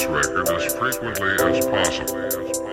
this record as frequently as possible.